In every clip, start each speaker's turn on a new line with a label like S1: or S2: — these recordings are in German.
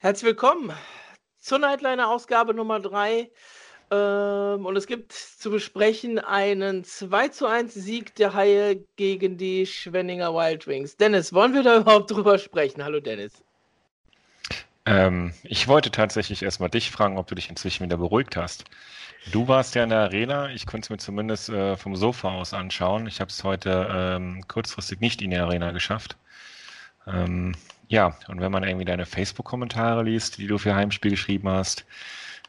S1: Herzlich willkommen zur Nightliner-Ausgabe Nummer 3. Ähm, und es gibt zu besprechen einen 2 zu 1 Sieg der Haie gegen die Schwenninger Wild Wings. Dennis, wollen wir da überhaupt drüber sprechen? Hallo Dennis.
S2: Ähm, ich wollte tatsächlich erstmal dich fragen, ob du dich inzwischen wieder beruhigt hast. Du warst ja in der Arena, ich konnte es mir zumindest äh, vom Sofa aus anschauen. Ich habe es heute ähm, kurzfristig nicht in die Arena geschafft. Ähm, ja, und wenn man irgendwie deine Facebook-Kommentare liest, die du für Heimspiel geschrieben hast,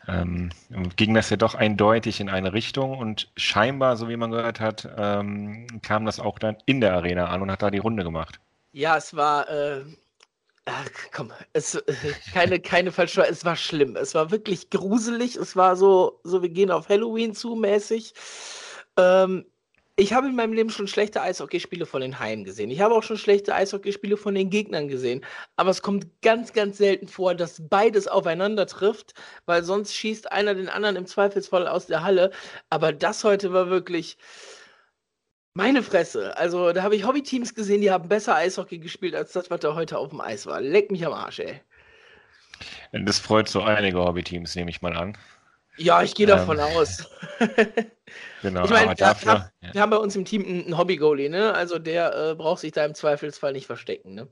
S2: ähm, ging das ja doch eindeutig in eine Richtung und scheinbar, so wie man gehört hat, ähm, kam das auch dann in der Arena an und hat da die Runde gemacht.
S1: Ja, es war, äh, ach, komm, es, äh, keine, keine falsche, es war schlimm. Es war wirklich gruselig. Es war so, so wir gehen auf Halloween zu mäßig. Ähm, ich habe in meinem Leben schon schlechte Eishockeyspiele von den Haien gesehen. Ich habe auch schon schlechte Eishockeyspiele von den Gegnern gesehen. Aber es kommt ganz, ganz selten vor, dass beides aufeinander trifft, weil sonst schießt einer den anderen im Zweifelsfall aus der Halle. Aber das heute war wirklich meine Fresse. Also da habe ich Hobbyteams gesehen, die haben besser Eishockey gespielt als das, was da heute auf dem Eis war. Leck mich am Arsch, ey.
S2: Das freut so einige Hobbyteams, nehme ich mal an.
S1: Ja, ich gehe davon ähm, aus. genau, ich meine, wir, haben, ja. wir haben bei uns im Team einen Hobby-Goalie, ne? Also der äh, braucht sich da im Zweifelsfall nicht verstecken, ne?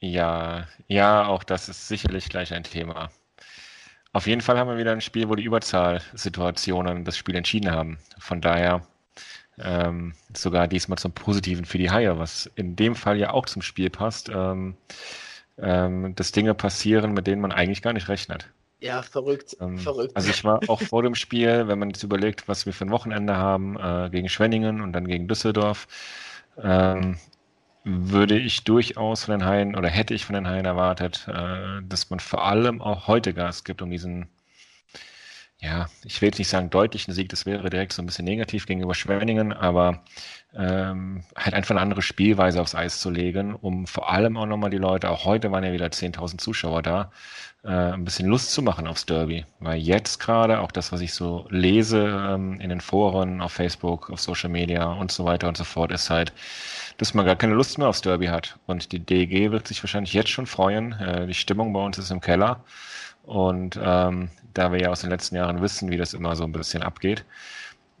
S2: Ja, ja, auch das ist sicherlich gleich ein Thema. Auf jeden Fall haben wir wieder ein Spiel, wo die Überzahlsituationen das Spiel entschieden haben. Von daher ähm, sogar diesmal zum Positiven für die Haie, was in dem Fall ja auch zum Spiel passt, ähm, ähm, dass Dinge passieren, mit denen man eigentlich gar nicht rechnet.
S1: Ja, verrückt, ähm, verrückt.
S2: Also ich war auch vor dem Spiel, wenn man jetzt überlegt, was wir für ein Wochenende haben, äh, gegen Schwenningen und dann gegen Düsseldorf, ähm, würde ich durchaus von den Haien oder hätte ich von den Haien erwartet, äh, dass man vor allem auch heute Gas gibt, um diesen, ja, ich will jetzt nicht sagen deutlichen Sieg, das wäre direkt so ein bisschen negativ gegenüber Schwenningen, aber ähm, halt einfach eine andere Spielweise aufs Eis zu legen, um vor allem auch nochmal die Leute, auch heute waren ja wieder 10.000 Zuschauer da, äh, ein bisschen Lust zu machen aufs Derby. Weil jetzt gerade, auch das, was ich so lese ähm, in den Foren, auf Facebook, auf Social Media und so weiter und so fort, ist halt, dass man gar keine Lust mehr aufs Derby hat. Und die DG wird sich wahrscheinlich jetzt schon freuen. Äh, die Stimmung bei uns ist im Keller. Und ähm, da wir ja aus den letzten Jahren wissen, wie das immer so ein bisschen abgeht,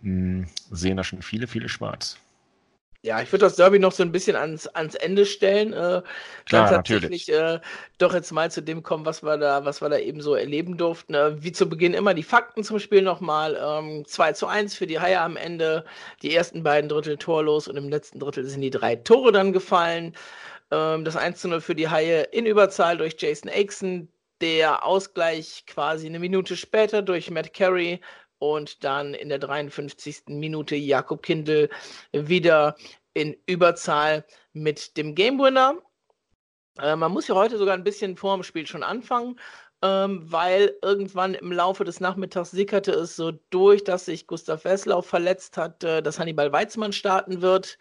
S2: mh, sehen da schon viele, viele schwarz.
S1: Ja, ich würde das Derby noch so ein bisschen ans, ans Ende stellen. Äh, Klar, tatsächlich äh, doch jetzt mal zu dem kommen, was wir da, was wir da eben so erleben durften. Äh, wie zu Beginn immer die Fakten zum Spiel nochmal. Ähm, 2 zu 1 für die Haie am Ende. Die ersten beiden Drittel torlos und im letzten Drittel sind die drei Tore dann gefallen. Ähm, das 1 zu 0 für die Haie in Überzahl durch Jason Aixon. Der Ausgleich quasi eine Minute später durch Matt Carey und dann in der 53. Minute Jakob Kindl wieder in Überzahl mit dem Game Winner. Äh, man muss ja heute sogar ein bisschen vor dem Spiel schon anfangen, ähm, weil irgendwann im Laufe des Nachmittags sickerte es so durch, dass sich Gustav Wesslau verletzt hat, äh, dass Hannibal Weizmann starten wird.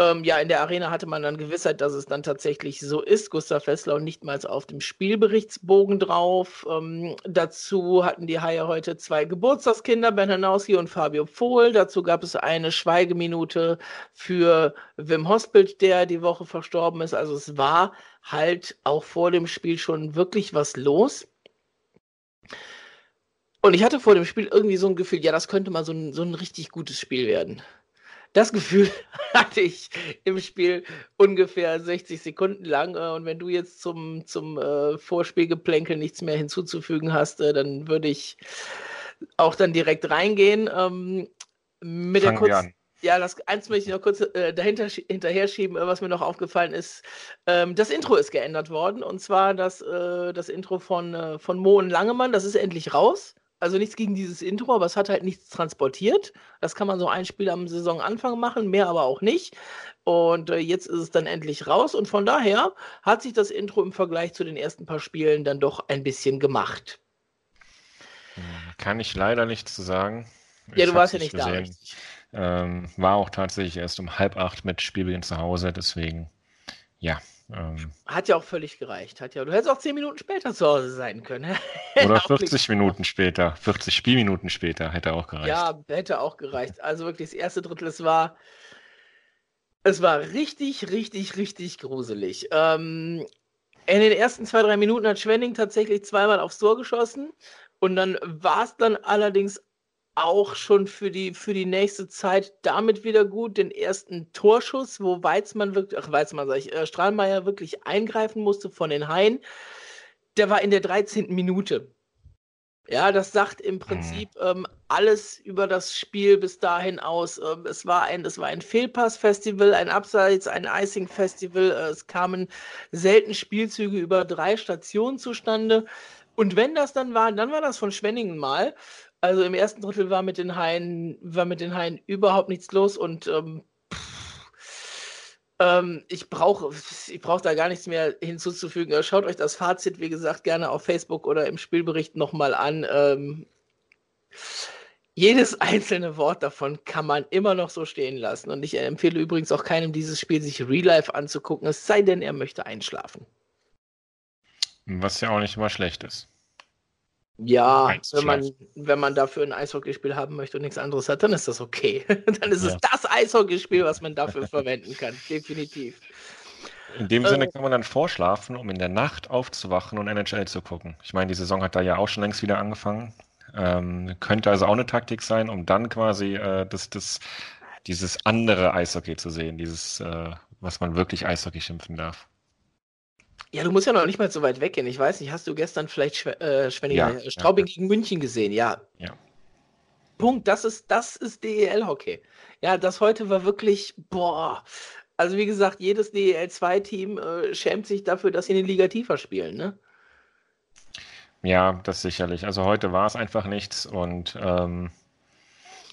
S1: Ähm, ja, in der Arena hatte man dann Gewissheit, dass es dann tatsächlich so ist. Gustav Wesslau nicht mal auf dem Spielberichtsbogen drauf. Ähm, dazu hatten die Haie heute zwei Geburtstagskinder, Ben Hanowski und Fabio Pohl. Dazu gab es eine Schweigeminute für Wim Hospelt, der die Woche verstorben ist. Also es war halt auch vor dem Spiel schon wirklich was los. Und ich hatte vor dem Spiel irgendwie so ein Gefühl, ja, das könnte mal so ein, so ein richtig gutes Spiel werden. Das Gefühl hatte ich im Spiel ungefähr 60 Sekunden lang. Äh, und wenn du jetzt zum, zum äh, Vorspielgeplänkel nichts mehr hinzuzufügen hast, äh, dann würde ich auch dann direkt reingehen. Ähm, mit Fangen der kurzen. Ja, das eins möchte ich noch kurz äh, dahinter hinterher schieben, äh, was mir noch aufgefallen ist. Ähm, das Intro ist geändert worden und zwar das, äh, das Intro von, äh, von Mo und Langemann. Das ist endlich raus. Also nichts gegen dieses Intro, aber es hat halt nichts transportiert. Das kann man so ein Spiel am Saisonanfang machen, mehr aber auch nicht. Und äh, jetzt ist es dann endlich raus. Und von daher hat sich das Intro im Vergleich zu den ersten paar Spielen dann doch ein bisschen gemacht.
S2: Kann ich leider nichts zu sagen.
S1: Ja, ich du warst ja nicht
S2: gesehen. da. Ähm, war auch tatsächlich erst um halb acht mit Spielbeginn zu Hause, deswegen ja,
S1: ähm, hat ja auch völlig gereicht. Hat ja, du hättest auch 10 Minuten später zu Hause sein können.
S2: Oder 40 Minuten später, 40 Spielminuten später hätte auch gereicht.
S1: Ja, hätte auch gereicht. Also wirklich das erste Drittel, es war, es war richtig, richtig, richtig gruselig. Ähm, In den ersten zwei, drei Minuten hat Schwenning tatsächlich zweimal aufs Tor geschossen. Und dann war es dann allerdings auch schon für die, für die nächste Zeit damit wieder gut. Den ersten Torschuss, wo Weizmann wirklich, ach Weizmann sag ich, äh, Strahlmeier wirklich eingreifen musste von den Haien, der war in der 13. Minute. Ja, das sagt im Prinzip mhm. ähm, alles über das Spiel bis dahin aus. Ähm, es war ein, es war ein Fehlpass-Festival, ein Abseits, ein Icing-Festival. Äh, es kamen selten Spielzüge über drei Stationen zustande. Und wenn das dann war, dann war das von Schwenningen mal. Also im ersten Drittel war mit den Haien, war mit den Haien überhaupt nichts los und ähm, ähm, ich brauche ich brauch da gar nichts mehr hinzuzufügen. Schaut euch das Fazit, wie gesagt, gerne auf Facebook oder im Spielbericht nochmal an. Ähm, jedes einzelne Wort davon kann man immer noch so stehen lassen. Und ich empfehle übrigens auch keinem, dieses Spiel sich real life anzugucken, es sei denn, er möchte einschlafen.
S2: Was ja auch nicht immer schlecht ist.
S1: Ja, wenn man, wenn man dafür ein Eishockeyspiel haben möchte und nichts anderes hat, dann ist das okay. dann ist ja. es das Eishockeyspiel, was man dafür verwenden kann. Definitiv.
S2: In dem äh, Sinne kann man dann vorschlafen, um in der Nacht aufzuwachen und NHL zu gucken. Ich meine, die Saison hat da ja auch schon längst wieder angefangen. Ähm, könnte also auch eine Taktik sein, um dann quasi äh, das, das, dieses andere Eishockey zu sehen, dieses, äh, was man wirklich Eishockey schimpfen darf.
S1: Ja, du musst ja noch nicht mal so weit weggehen. Ich weiß nicht, hast du gestern vielleicht Schw äh, ja, Straubing ja. gegen München gesehen? Ja.
S2: Ja.
S1: Punkt, das ist, das ist DEL-Hockey. Ja, das heute war wirklich, boah. Also wie gesagt, jedes DEL-2-Team äh, schämt sich dafür, dass sie in den Liga tiefer spielen, ne?
S2: Ja, das sicherlich. Also heute war es einfach nichts und ähm,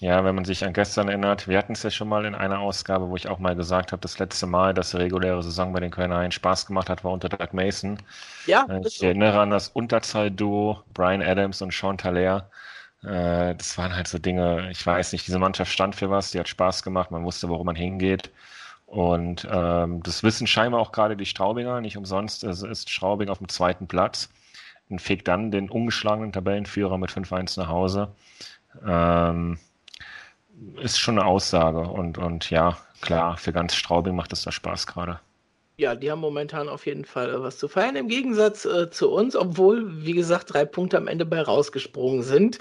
S2: ja, wenn man sich an gestern erinnert, wir hatten es ja schon mal in einer Ausgabe, wo ich auch mal gesagt habe, das letzte Mal, dass die reguläre Saison bei den Kölner Haien Spaß gemacht hat, war unter Doug Mason. Ja. Äh, ich erinnere an das Unterzahl-Duo Brian Adams und Sean Taler. Äh, das waren halt so Dinge, ich weiß nicht, diese Mannschaft stand für was, die hat Spaß gemacht, man wusste, worum man hingeht. Und ähm, das wissen scheinbar auch gerade die Straubinger, nicht umsonst ist Straubing auf dem zweiten Platz und fegt dann den ungeschlagenen Tabellenführer mit 5-1 nach Hause. Ähm, ist schon eine Aussage. Und, und ja, klar, für ganz Straubing macht es da Spaß gerade.
S1: Ja, die haben momentan auf jeden Fall was zu feiern, im Gegensatz äh, zu uns, obwohl, wie gesagt, drei Punkte am Ende bei rausgesprungen sind.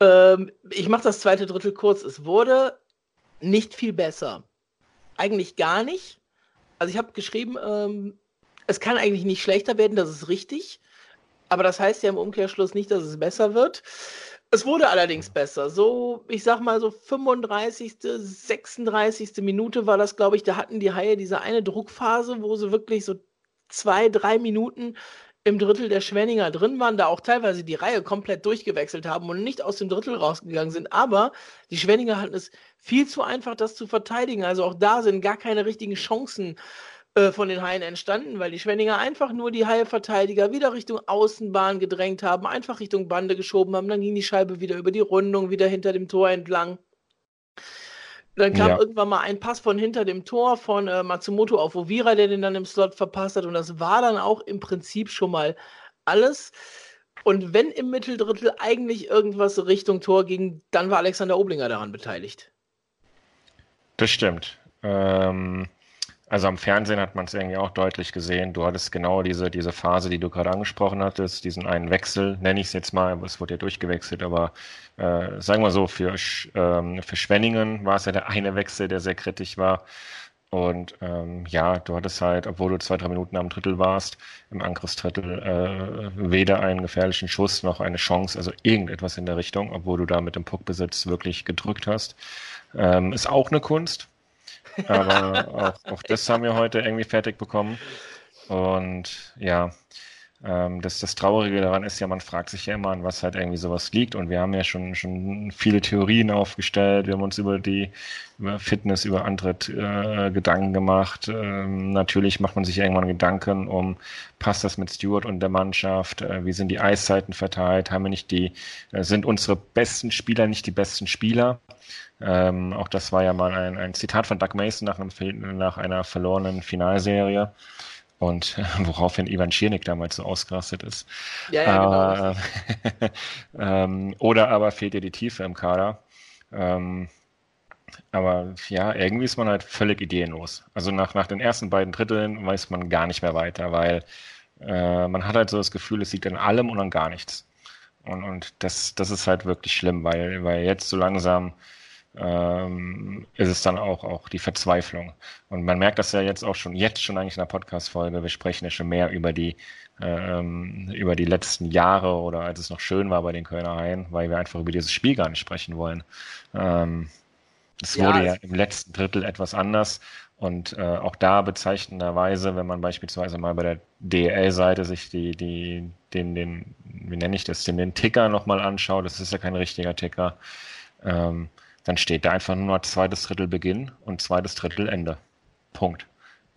S1: Ähm, ich mache das zweite Drittel kurz. Es wurde nicht viel besser. Eigentlich gar nicht. Also ich habe geschrieben, ähm, es kann eigentlich nicht schlechter werden, das ist richtig. Aber das heißt ja im Umkehrschluss nicht, dass es besser wird. Es wurde allerdings besser. So, ich sag mal so 35., 36. Minute war das, glaube ich, da hatten die Haie diese eine Druckphase, wo sie wirklich so zwei, drei Minuten im Drittel der Schwenninger drin waren, da auch teilweise die Reihe komplett durchgewechselt haben und nicht aus dem Drittel rausgegangen sind. Aber die Schwenninger hatten es viel zu einfach, das zu verteidigen. Also auch da sind gar keine richtigen Chancen äh, von den Haien entstanden, weil die Schwenninger einfach nur die Haie-Verteidiger wieder Richtung Außenbahn gedrängt haben, einfach Richtung Bande geschoben haben, dann ging die Scheibe wieder über die Rundung, wieder hinter dem Tor entlang. Dann kam ja. irgendwann mal ein Pass von hinter dem Tor von äh, Matsumoto auf Ovira, der den dann im Slot verpasst hat. Und das war dann auch im Prinzip schon mal alles. Und wenn im Mitteldrittel eigentlich irgendwas Richtung Tor ging, dann war Alexander Oblinger daran beteiligt.
S2: Das stimmt. Ähm, also am Fernsehen hat man es irgendwie auch deutlich gesehen. Du hattest genau diese, diese Phase, die du gerade angesprochen hattest, diesen einen Wechsel, nenne ich es jetzt mal, es wurde ja durchgewechselt, aber äh, sagen wir so, für, ähm, für Schwenningen war es ja der eine Wechsel, der sehr kritisch war. Und ähm, ja, du hattest halt, obwohl du zwei, drei Minuten am Drittel warst, im Angriffsdrittel äh, weder einen gefährlichen Schuss noch eine Chance, also irgendetwas in der Richtung, obwohl du da mit dem Puckbesitz wirklich gedrückt hast. Ähm, ist auch eine Kunst aber auch, auch das haben wir heute irgendwie fertig bekommen. Und ja, ähm, das, das Traurige daran ist ja, man fragt sich ja immer, an was halt irgendwie sowas liegt. Und wir haben ja schon, schon viele Theorien aufgestellt. Wir haben uns über die über Fitness, über Antritt äh, Gedanken gemacht. Ähm, natürlich macht man sich irgendwann Gedanken um, passt das mit Stewart und der Mannschaft? Äh, wie sind die Eiszeiten verteilt? Haben wir nicht die, äh, sind unsere besten Spieler nicht die besten Spieler? Ähm, auch das war ja mal ein, ein Zitat von Doug Mason nach, einem, nach einer verlorenen Finalserie. Und woraufhin Ivan Schiernik damals so ausgerastet ist. Ja, ja, genau. Äh, ähm, oder aber fehlt dir die Tiefe im Kader. Ähm, aber ja, irgendwie ist man halt völlig ideenlos. Also nach, nach den ersten beiden Dritteln weiß man gar nicht mehr weiter, weil äh, man hat halt so das Gefühl, es liegt an allem und an gar nichts. Und, und das, das ist halt wirklich schlimm, weil, weil jetzt so langsam ähm, ist es dann auch, auch die Verzweiflung. Und man merkt das ja jetzt auch schon, jetzt schon eigentlich in der Podcast-Folge, wir sprechen ja schon mehr über die, ähm, über die letzten Jahre oder als es noch schön war bei den Kölner Haien, weil wir einfach über dieses Spiel gar nicht sprechen wollen. Ähm, es ja, wurde ja im letzten Drittel etwas anders und äh, auch da bezeichnenderweise, wenn man beispielsweise mal bei der DL-Seite sich die, die, den, den, wie nenne ich das, den, den Ticker nochmal anschaut, das ist ja kein richtiger Ticker, ähm, dann steht da einfach nur zweites Drittel Beginn und zweites Drittel Ende. Punkt.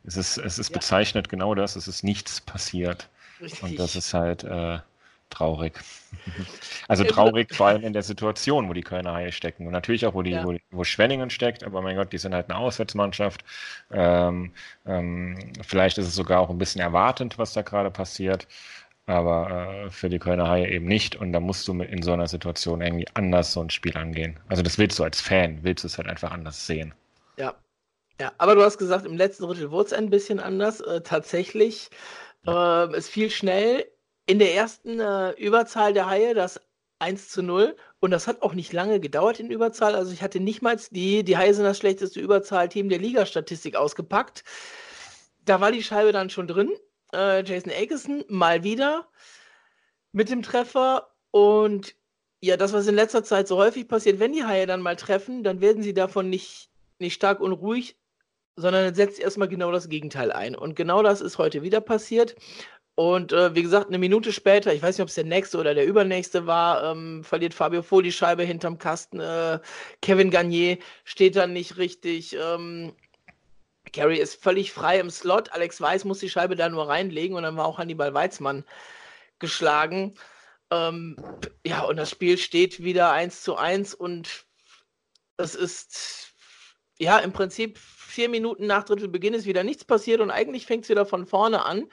S2: Es ist, es ist ja. bezeichnet genau das, es ist nichts passiert. Richtig. Und das ist halt äh, traurig. also traurig vor allem in der Situation, wo die Kölner Haie stecken. Und natürlich auch, wo, die, ja. wo, wo Schwenningen steckt, aber mein Gott, die sind halt eine Auswärtsmannschaft. Ähm, ähm, vielleicht ist es sogar auch ein bisschen erwartend, was da gerade passiert aber äh, für die Kölner Haie eben nicht. Und da musst du mit in so einer Situation irgendwie anders so ein Spiel angehen. Also das willst du als Fan, willst du es halt einfach anders sehen.
S1: Ja. Ja, aber du hast gesagt, im letzten Drittel wurde es ein bisschen anders. Äh, tatsächlich, ja. äh, es fiel schnell in der ersten äh, Überzahl der Haie das 1 zu 0. Und das hat auch nicht lange gedauert in Überzahl. Also ich hatte nicht mal die, die Haie sind das schlechteste Überzahlteam der Liga-Statistik ausgepackt. Da war die Scheibe dann schon drin äh, Jason Akeson mal wieder mit dem Treffer. Und ja, das, was in letzter Zeit so häufig passiert, wenn die Haie dann mal treffen, dann werden sie davon nicht, nicht stark und ruhig, sondern setzt erstmal genau das Gegenteil ein. Und genau das ist heute wieder passiert. Und äh, wie gesagt, eine Minute später, ich weiß nicht, ob es der nächste oder der übernächste war, ähm, verliert Fabio Vohl die Scheibe hinterm Kasten. Äh, Kevin Garnier steht dann nicht richtig. Ähm, Carey ist völlig frei im Slot. Alex Weiß muss die Scheibe da nur reinlegen und dann war auch Hannibal Weizmann geschlagen. Ähm, ja, und das Spiel steht wieder 1 zu 1 und es ist ja im Prinzip vier Minuten nach Drittelbeginn ist wieder nichts passiert und eigentlich fängt es wieder von vorne an.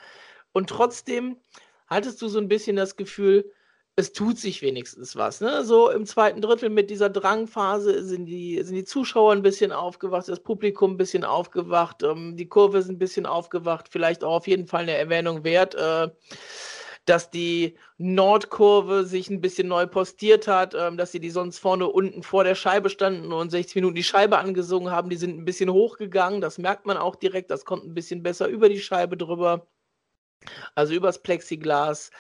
S1: Und trotzdem hattest du so ein bisschen das Gefühl, es tut sich wenigstens was. Ne? So im zweiten Drittel mit dieser Drangphase sind die, sind die Zuschauer ein bisschen aufgewacht, das Publikum ein bisschen aufgewacht, ähm, die Kurve ist ein bisschen aufgewacht, vielleicht auch auf jeden Fall eine Erwähnung wert, äh, dass die Nordkurve sich ein bisschen neu postiert hat, äh, dass sie die sonst vorne unten vor der Scheibe standen und 60 Minuten die Scheibe angesungen haben, die sind ein bisschen hochgegangen, das merkt man auch direkt, das kommt ein bisschen besser über die Scheibe drüber. Also übers Plexiglas.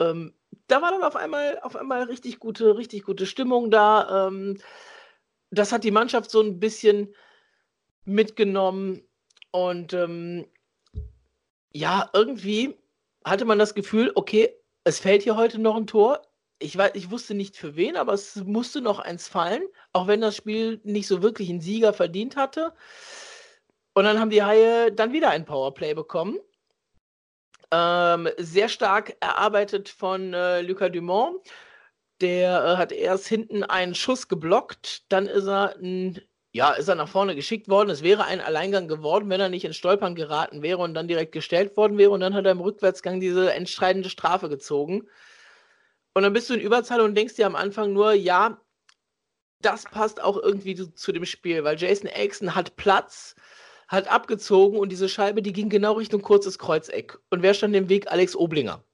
S1: Ähm, da war dann auf einmal, auf einmal richtig gute, richtig gute Stimmung da. Ähm, das hat die Mannschaft so ein bisschen mitgenommen. Und ähm, ja, irgendwie hatte man das Gefühl, okay, es fällt hier heute noch ein Tor. Ich, weiß, ich wusste nicht für wen, aber es musste noch eins fallen, auch wenn das Spiel nicht so wirklich einen Sieger verdient hatte. Und dann haben die Haie dann wieder ein Powerplay bekommen. Ähm, sehr stark erarbeitet von äh, Lucas Dumont. Der äh, hat erst hinten einen Schuss geblockt, dann ist er, n, ja, ist er nach vorne geschickt worden. Es wäre ein Alleingang geworden, wenn er nicht ins Stolpern geraten wäre und dann direkt gestellt worden wäre. Und dann hat er im Rückwärtsgang diese entscheidende Strafe gezogen. Und dann bist du in Überzahl und denkst dir am Anfang nur, ja, das passt auch irgendwie zu, zu dem Spiel, weil Jason Axon hat Platz hat abgezogen und diese Scheibe, die ging genau Richtung kurzes Kreuzeck. Und wer stand im Weg? Alex Oblinger.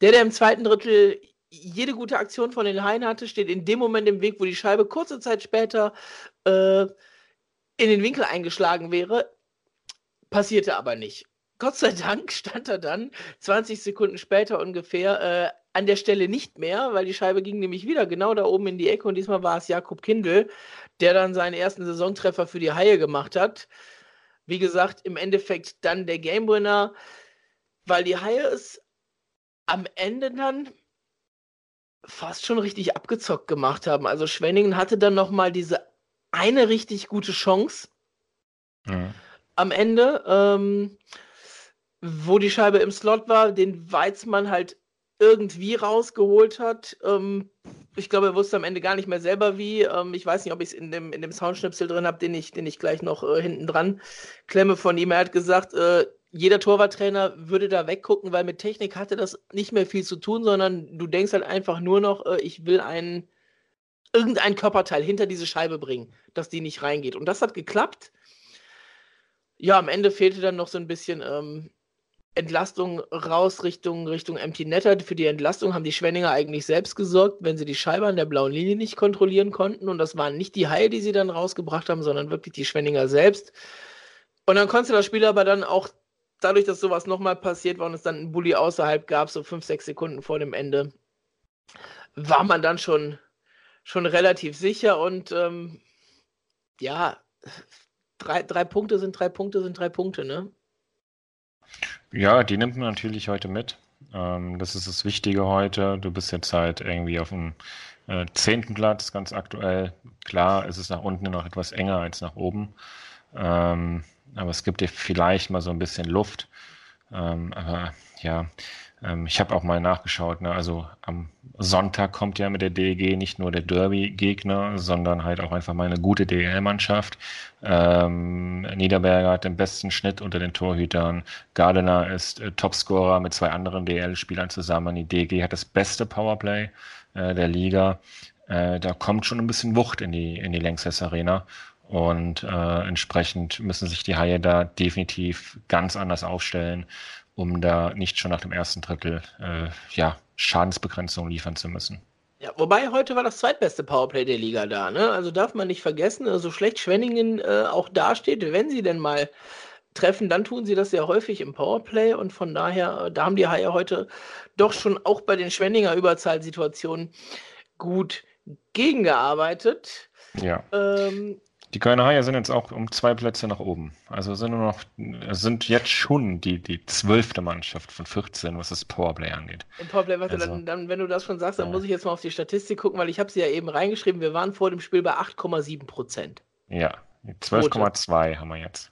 S1: Der, der im zweiten Drittel jede gute Aktion von den Haien hatte, steht in dem Moment im Weg, wo die Scheibe kurze Zeit später äh, in den Winkel eingeschlagen wäre. Passierte aber nicht. Gott sei Dank stand er dann 20 Sekunden später ungefähr äh, an der Stelle nicht mehr, weil die Scheibe ging nämlich wieder genau da oben in die Ecke und diesmal war es Jakob Kindl, der dann seinen ersten Saisontreffer für die Haie gemacht hat. Wie gesagt, im Endeffekt dann der Gamewinner, weil die Haie es am Ende dann fast schon richtig abgezockt gemacht haben. Also Schwenningen hatte dann noch mal diese eine richtig gute Chance mhm. am Ende, ähm, wo die Scheibe im Slot war, den Weizmann halt irgendwie rausgeholt hat. Ähm, ich glaube, er wusste am Ende gar nicht mehr selber wie. Ähm, ich weiß nicht, ob ich es in dem, in dem Soundschnipsel drin habe, den ich, den ich gleich noch äh, hinten dran klemme von ihm. Er hat gesagt, äh, jeder Torwarttrainer würde da weggucken, weil mit Technik hatte das nicht mehr viel zu tun, sondern du denkst halt einfach nur noch, äh, ich will einen irgendein Körperteil hinter diese Scheibe bringen, dass die nicht reingeht. Und das hat geklappt. Ja, am Ende fehlte dann noch so ein bisschen ähm, Entlastung raus Richtung, Richtung Empty Netter. Für die Entlastung haben die Schwenninger eigentlich selbst gesorgt, wenn sie die Scheibe an der blauen Linie nicht kontrollieren konnten. Und das waren nicht die Haie, die sie dann rausgebracht haben, sondern wirklich die Schwenninger selbst. Und dann konnte das Spiel aber dann auch, dadurch, dass sowas nochmal passiert war und es dann einen Bulli außerhalb gab, so fünf, sechs Sekunden vor dem Ende, war man dann schon, schon relativ sicher. Und ähm, ja, drei, drei Punkte sind drei Punkte sind drei Punkte, ne?
S2: Ja, die nimmt man natürlich heute mit. Ähm, das ist das Wichtige heute. Du bist jetzt halt irgendwie auf dem äh, zehnten Platz, ganz aktuell. Klar, es ist nach unten noch etwas enger als nach oben. Ähm, aber es gibt dir vielleicht mal so ein bisschen Luft. Ähm, aber ja, ähm, ich habe auch mal nachgeschaut, ne? also am Sonntag kommt ja mit der DEG nicht nur der Derby-Gegner, sondern halt auch einfach mal eine gute DEL-Mannschaft. Ähm, Niederberger hat den besten Schnitt unter den Torhütern. Gardiner ist äh, Topscorer mit zwei anderen DEL-Spielern zusammen. Die DEG hat das beste Powerplay äh, der Liga. Äh, da kommt schon ein bisschen Wucht in die, in die Lanxess Arena. Und äh, entsprechend müssen sich die Haie da definitiv ganz anders aufstellen um da nicht schon nach dem ersten Drittel äh, ja, Schadensbegrenzung liefern zu müssen.
S1: Ja, wobei heute war das zweitbeste Powerplay der Liga da, ne? Also darf man nicht vergessen, so also schlecht Schwenningen äh, auch dasteht, wenn sie denn mal treffen, dann tun sie das sehr häufig im Powerplay und von daher, äh, da haben die Haie heute doch schon auch bei den Schwenninger Überzahlsituationen gut gegengearbeitet.
S2: Ja. Ähm, die Kölner Haie sind jetzt auch um zwei Plätze nach oben. Also sind nur noch, sind jetzt schon die, die zwölfte Mannschaft von 14, was das Powerplay angeht.
S1: Im Powerplay, warte, also, dann, dann, wenn du das schon sagst, dann ja. muss ich jetzt mal auf die Statistik gucken, weil ich habe sie ja eben reingeschrieben. Wir waren vor dem Spiel bei 8,7 Prozent.
S2: Ja, 12,2 haben wir jetzt.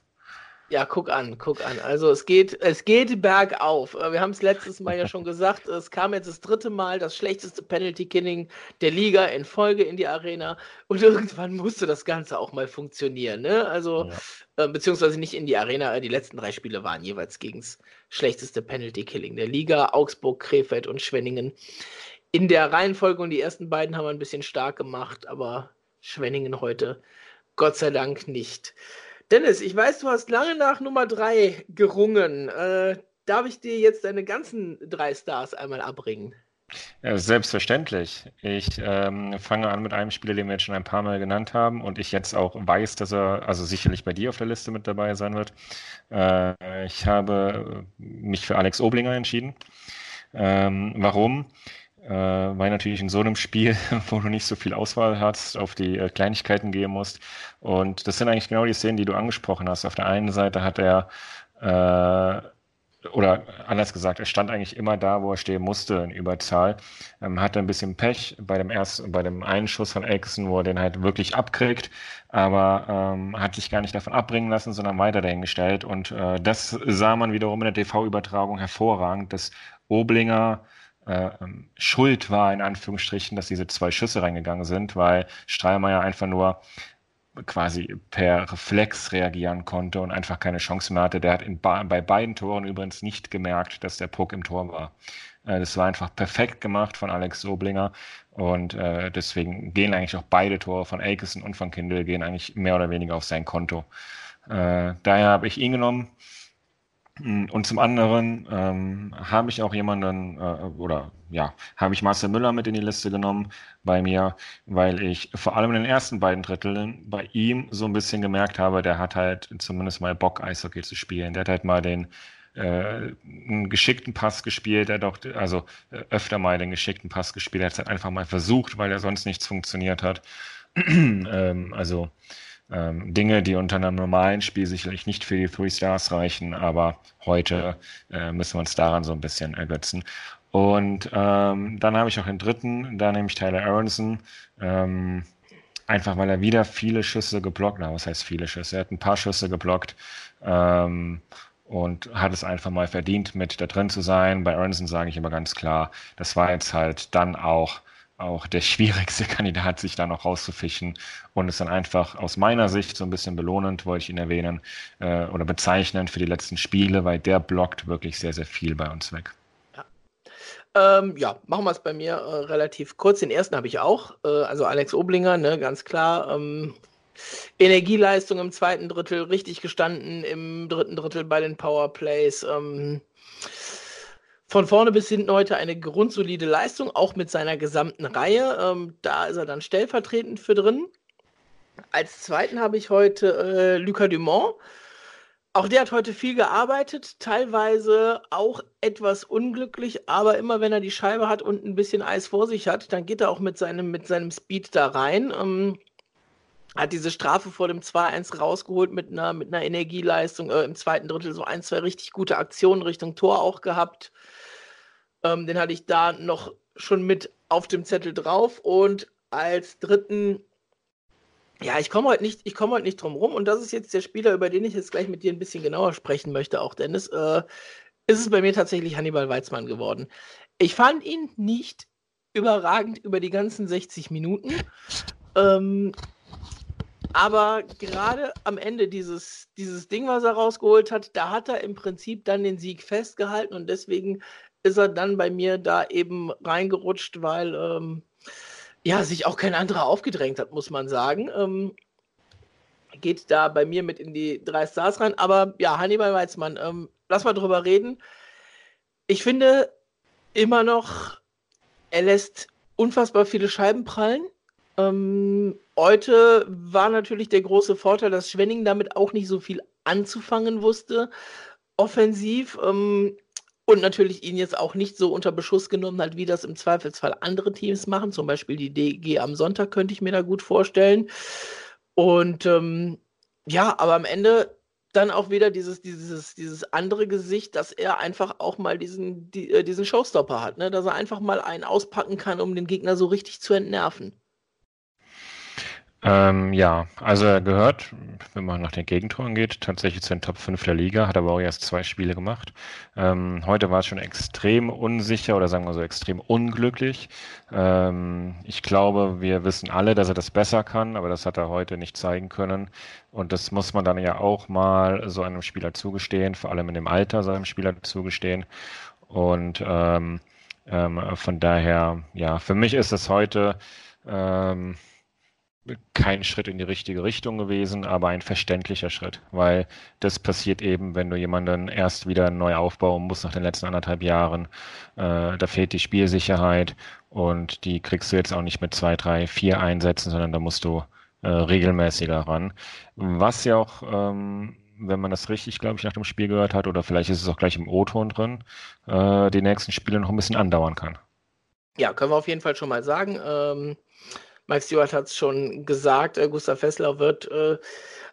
S1: Ja, guck an, guck an. Also es geht, es geht bergauf. Äh, wir haben es letztes Mal ja schon gesagt, es kam jetzt das dritte Mal das schlechteste Penalty-Killing der Liga in Folge in die Arena. Und irgendwann musste das Ganze auch mal funktionieren. Ne? Also, ja. äh, beziehungsweise nicht in die Arena, äh, die letzten drei Spiele waren jeweils gegen das schlechteste Penalty-Killing der Liga. Augsburg, Krefeld und Schwenningen. In der Reihenfolge und die ersten beiden haben wir ein bisschen stark gemacht, aber Schwenningen heute Gott sei Dank nicht. Dennis, ich weiß, du hast lange nach Nummer 3 gerungen. Äh, darf ich dir jetzt deine ganzen drei Stars einmal abbringen?
S2: Ja, selbstverständlich. Ich ähm, fange an mit einem Spieler, den wir jetzt schon ein paar Mal genannt haben und ich jetzt auch weiß, dass er also sicherlich bei dir auf der Liste mit dabei sein wird. Äh, ich habe mich für Alex Oblinger entschieden. Ähm, warum? Äh, weil natürlich in so einem Spiel, wo du nicht so viel Auswahl hast, auf die äh, Kleinigkeiten gehen musst. Und das sind eigentlich genau die Szenen, die du angesprochen hast. Auf der einen Seite hat er, äh, oder anders gesagt, er stand eigentlich immer da, wo er stehen musste in Überzahl. Ähm, hatte ein bisschen Pech bei dem ersten, bei dem einen Schuss von Elkson, wo er den halt wirklich abkriegt, aber ähm, hat sich gar nicht davon abbringen lassen, sondern weiter dahingestellt. Und äh, das sah man wiederum in der TV-Übertragung hervorragend, dass Oblinger äh, ähm, schuld war, in Anführungsstrichen, dass diese zwei Schüsse reingegangen sind, weil Streilmeier einfach nur quasi per Reflex reagieren konnte und einfach keine Chance mehr hatte. Der hat ba bei beiden Toren übrigens nicht gemerkt, dass der Puck im Tor war. Äh, das war einfach perfekt gemacht von Alex Soblinger und äh, deswegen gehen eigentlich auch beide Tore von Akeson und von Kindle gehen eigentlich mehr oder weniger auf sein Konto. Äh, daher habe ich ihn genommen. Mm, und zum anderen ähm, habe ich auch jemanden, äh, oder ja, habe ich Marcel Müller mit in die Liste genommen bei mir, weil ich vor allem in den ersten beiden Dritteln bei ihm so ein bisschen gemerkt habe, der hat halt zumindest mal Bock, Eishockey zu spielen. Der hat halt mal den äh, einen geschickten Pass gespielt, er hat auch also äh, öfter mal den geschickten Pass gespielt, er hat es halt einfach mal versucht, weil er sonst nichts funktioniert hat. ähm, also ähm, Dinge, die unter einem normalen Spiel sicherlich nicht für die Three Stars reichen, aber heute äh, müssen wir uns daran so ein bisschen ergötzen. Und ähm, dann habe ich auch den dritten, da nehme ich Tyler Aronson. Ähm, einfach weil er wieder viele Schüsse geblockt hat. Was heißt viele Schüsse? Er hat ein paar Schüsse geblockt ähm, und hat es einfach mal verdient, mit da drin zu sein. Bei Aronson sage ich immer ganz klar, das war jetzt halt dann auch auch der schwierigste Kandidat, sich da noch rauszufischen und ist dann einfach aus meiner Sicht so ein bisschen belohnend, wollte ich ihn erwähnen, äh, oder bezeichnend für die letzten Spiele, weil der blockt wirklich sehr, sehr viel bei uns weg.
S1: Ja, ähm, ja machen wir es bei mir äh, relativ kurz. Den ersten habe ich auch, äh, also Alex Oblinger, ne, ganz klar. Ähm, Energieleistung im zweiten Drittel richtig gestanden, im dritten Drittel bei den Powerplays. Ähm, von vorne bis hinten heute eine grundsolide Leistung, auch mit seiner gesamten Reihe. Ähm, da ist er dann stellvertretend für drin. Als zweiten habe ich heute äh, Lucas Dumont. Auch der hat heute viel gearbeitet, teilweise auch etwas unglücklich, aber immer wenn er die Scheibe hat und ein bisschen Eis vor sich hat, dann geht er auch mit seinem, mit seinem Speed da rein. Ähm, hat diese Strafe vor dem 2-1 rausgeholt mit einer, mit einer Energieleistung. Äh, Im zweiten Drittel so ein, zwei richtig gute Aktionen Richtung Tor auch gehabt. Ähm, den hatte ich da noch schon mit auf dem Zettel drauf. Und als dritten, ja, ich komme heute nicht, ich komme heute nicht drum rum. Und das ist jetzt der Spieler, über den ich jetzt gleich mit dir ein bisschen genauer sprechen möchte, auch Dennis. Äh, ist es bei mir tatsächlich Hannibal Weizmann geworden. Ich fand ihn nicht überragend über die ganzen 60 Minuten. Ähm, aber gerade am Ende dieses, dieses Ding, was er rausgeholt hat, da hat er im Prinzip dann den Sieg festgehalten und deswegen ist er dann bei mir da eben reingerutscht, weil ähm, ja, sich auch kein anderer aufgedrängt hat, muss man sagen. Ähm, geht da bei mir mit in die drei Stars rein. Aber ja, Hannibal Weizmann, ähm, lass mal drüber reden. Ich finde immer noch, er lässt unfassbar viele Scheiben prallen. Ähm, heute war natürlich der große Vorteil, dass Schwenning damit auch nicht so viel anzufangen wusste. Offensiv. Ähm, und natürlich ihn jetzt auch nicht so unter Beschuss genommen hat, wie das im Zweifelsfall andere Teams machen. Zum Beispiel die DG am Sonntag könnte ich mir da gut vorstellen. Und ähm, ja, aber am Ende dann auch wieder dieses, dieses, dieses andere Gesicht, dass er einfach auch mal diesen, die, äh, diesen Showstopper hat, ne? dass er einfach mal einen auspacken kann, um den Gegner so richtig zu entnerven.
S2: Ähm, ja, also er gehört, wenn man nach den Gegentoren geht, tatsächlich zu den Top 5 der Liga, hat aber auch erst zwei Spiele gemacht. Ähm, heute war es schon extrem unsicher oder sagen wir so extrem unglücklich. Ähm, ich glaube, wir wissen alle, dass er das besser kann, aber das hat er heute nicht zeigen können. Und das muss man dann ja auch mal so einem Spieler zugestehen, vor allem in dem Alter seinem Spieler zugestehen. Und ähm, ähm, von daher, ja, für mich ist es heute ähm, kein Schritt in die richtige Richtung gewesen, aber ein verständlicher Schritt, weil das passiert eben, wenn du jemanden erst wieder neu aufbauen musst nach den letzten anderthalb Jahren. Äh, da fehlt die Spielsicherheit und die kriegst du jetzt auch nicht mit zwei, drei, vier Einsätzen, sondern da musst du äh, regelmäßiger ran. Was ja auch, ähm, wenn man das richtig, glaube ich, nach dem Spiel gehört hat, oder vielleicht ist es auch gleich im O-Ton drin, äh, die nächsten Spiele noch ein bisschen andauern kann.
S1: Ja, können wir auf jeden Fall schon mal sagen. Ähm Mike Stewart hat es schon gesagt, äh, Gustav Fessler wird äh,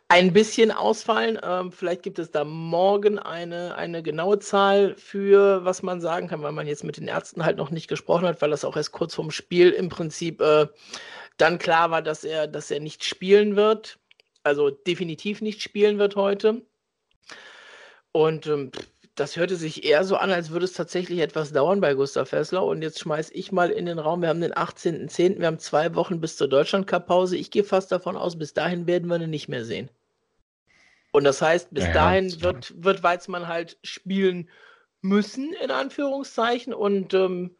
S1: ein bisschen ausfallen. Ähm, vielleicht gibt es da morgen eine, eine genaue Zahl für, was man sagen kann, weil man jetzt mit den Ärzten halt noch nicht gesprochen hat, weil das auch erst kurz vorm Spiel im Prinzip äh, dann klar war, dass er, dass er nicht spielen wird. Also definitiv nicht spielen wird heute. Und ähm, das hörte sich eher so an, als würde es tatsächlich etwas dauern bei Gustav Fessler. Und jetzt schmeiß ich mal in den Raum, wir haben den 18.10., wir haben zwei Wochen bis zur Deutschland-Cup-Pause. Ich gehe fast davon aus, bis dahin werden wir ihn nicht mehr sehen. Und das heißt, bis ja, dahin. Wird, wird Weizmann halt spielen müssen, in Anführungszeichen. Und ähm,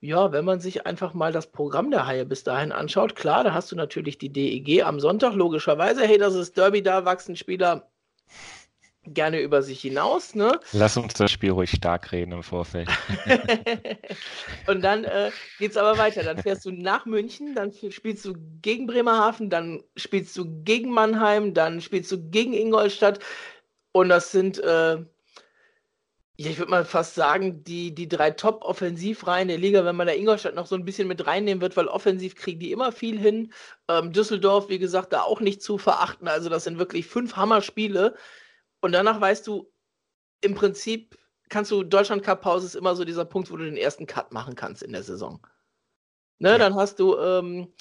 S1: ja, wenn man sich einfach mal das Programm der Haie bis dahin anschaut, klar, da hast du natürlich die DEG am Sonntag, logischerweise. Hey, das ist Derby, da wachsen Spieler gerne über sich hinaus. Ne?
S2: Lass uns das Spiel ruhig stark reden im Vorfeld.
S1: und dann äh, geht es aber weiter. Dann fährst du nach München, dann spielst du gegen Bremerhaven, dann spielst du gegen Mannheim, dann spielst du gegen Ingolstadt. Und das sind, äh, ja, ich würde mal fast sagen, die, die drei Top-Offensivreihen der Liga, wenn man da Ingolstadt noch so ein bisschen mit reinnehmen wird, weil offensiv kriegen die immer viel hin. Ähm, Düsseldorf, wie gesagt, da auch nicht zu verachten. Also das sind wirklich fünf Hammerspiele. spiele und danach weißt du, im Prinzip kannst du Deutschland Cup Pause ist immer so dieser Punkt, wo du den ersten Cut machen kannst in der Saison. Ne, ja. dann hast du, ähm,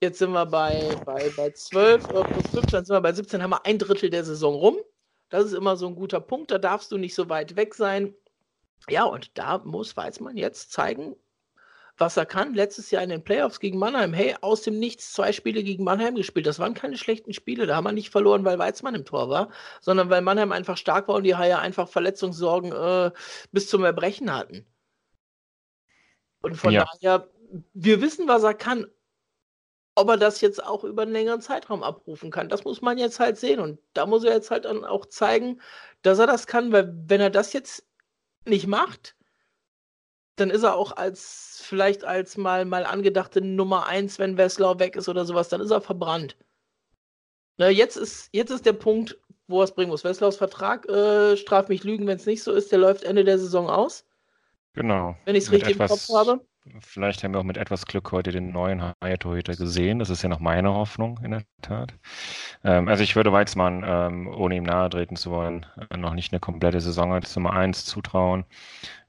S1: jetzt sind wir bei, bei, bei 12 äh, plus 5, dann sind wir bei 17, haben wir ein Drittel der Saison rum. Das ist immer so ein guter Punkt, da darfst du nicht so weit weg sein. Ja, und da muss Weizmann jetzt zeigen, was er kann. Letztes Jahr in den Playoffs gegen Mannheim, hey, aus dem Nichts zwei Spiele gegen Mannheim gespielt. Das waren keine schlechten Spiele. Da haben wir nicht verloren, weil Weizmann im Tor war, sondern weil Mannheim einfach stark war und die Haie einfach Verletzungssorgen äh, bis zum Erbrechen hatten. Und von ja. daher, wir wissen, was er kann. ob er das jetzt auch über einen längeren Zeitraum abrufen kann. Das muss man jetzt halt sehen. Und da muss er jetzt halt dann auch zeigen, dass er das kann, weil wenn er das jetzt nicht macht, dann ist er auch als vielleicht als mal, mal angedachte Nummer 1, wenn Wesslau weg ist oder sowas, dann ist er verbrannt. Na, jetzt ist, jetzt ist der Punkt, wo er es bringen muss. Wesslaus Vertrag, äh, straf mich Lügen, wenn es nicht so ist, der läuft Ende der Saison aus.
S2: Genau.
S1: Wenn ich es richtig etwas, im Kopf habe.
S2: Vielleicht haben wir auch mit etwas Glück heute den neuen Haie-Torhüter gesehen. Das ist ja noch meine Hoffnung, in der Tat. Ähm, also ich würde Weizmann, ähm, ohne ihm nahe treten zu wollen, äh, noch nicht eine komplette Saison als Nummer 1 zutrauen.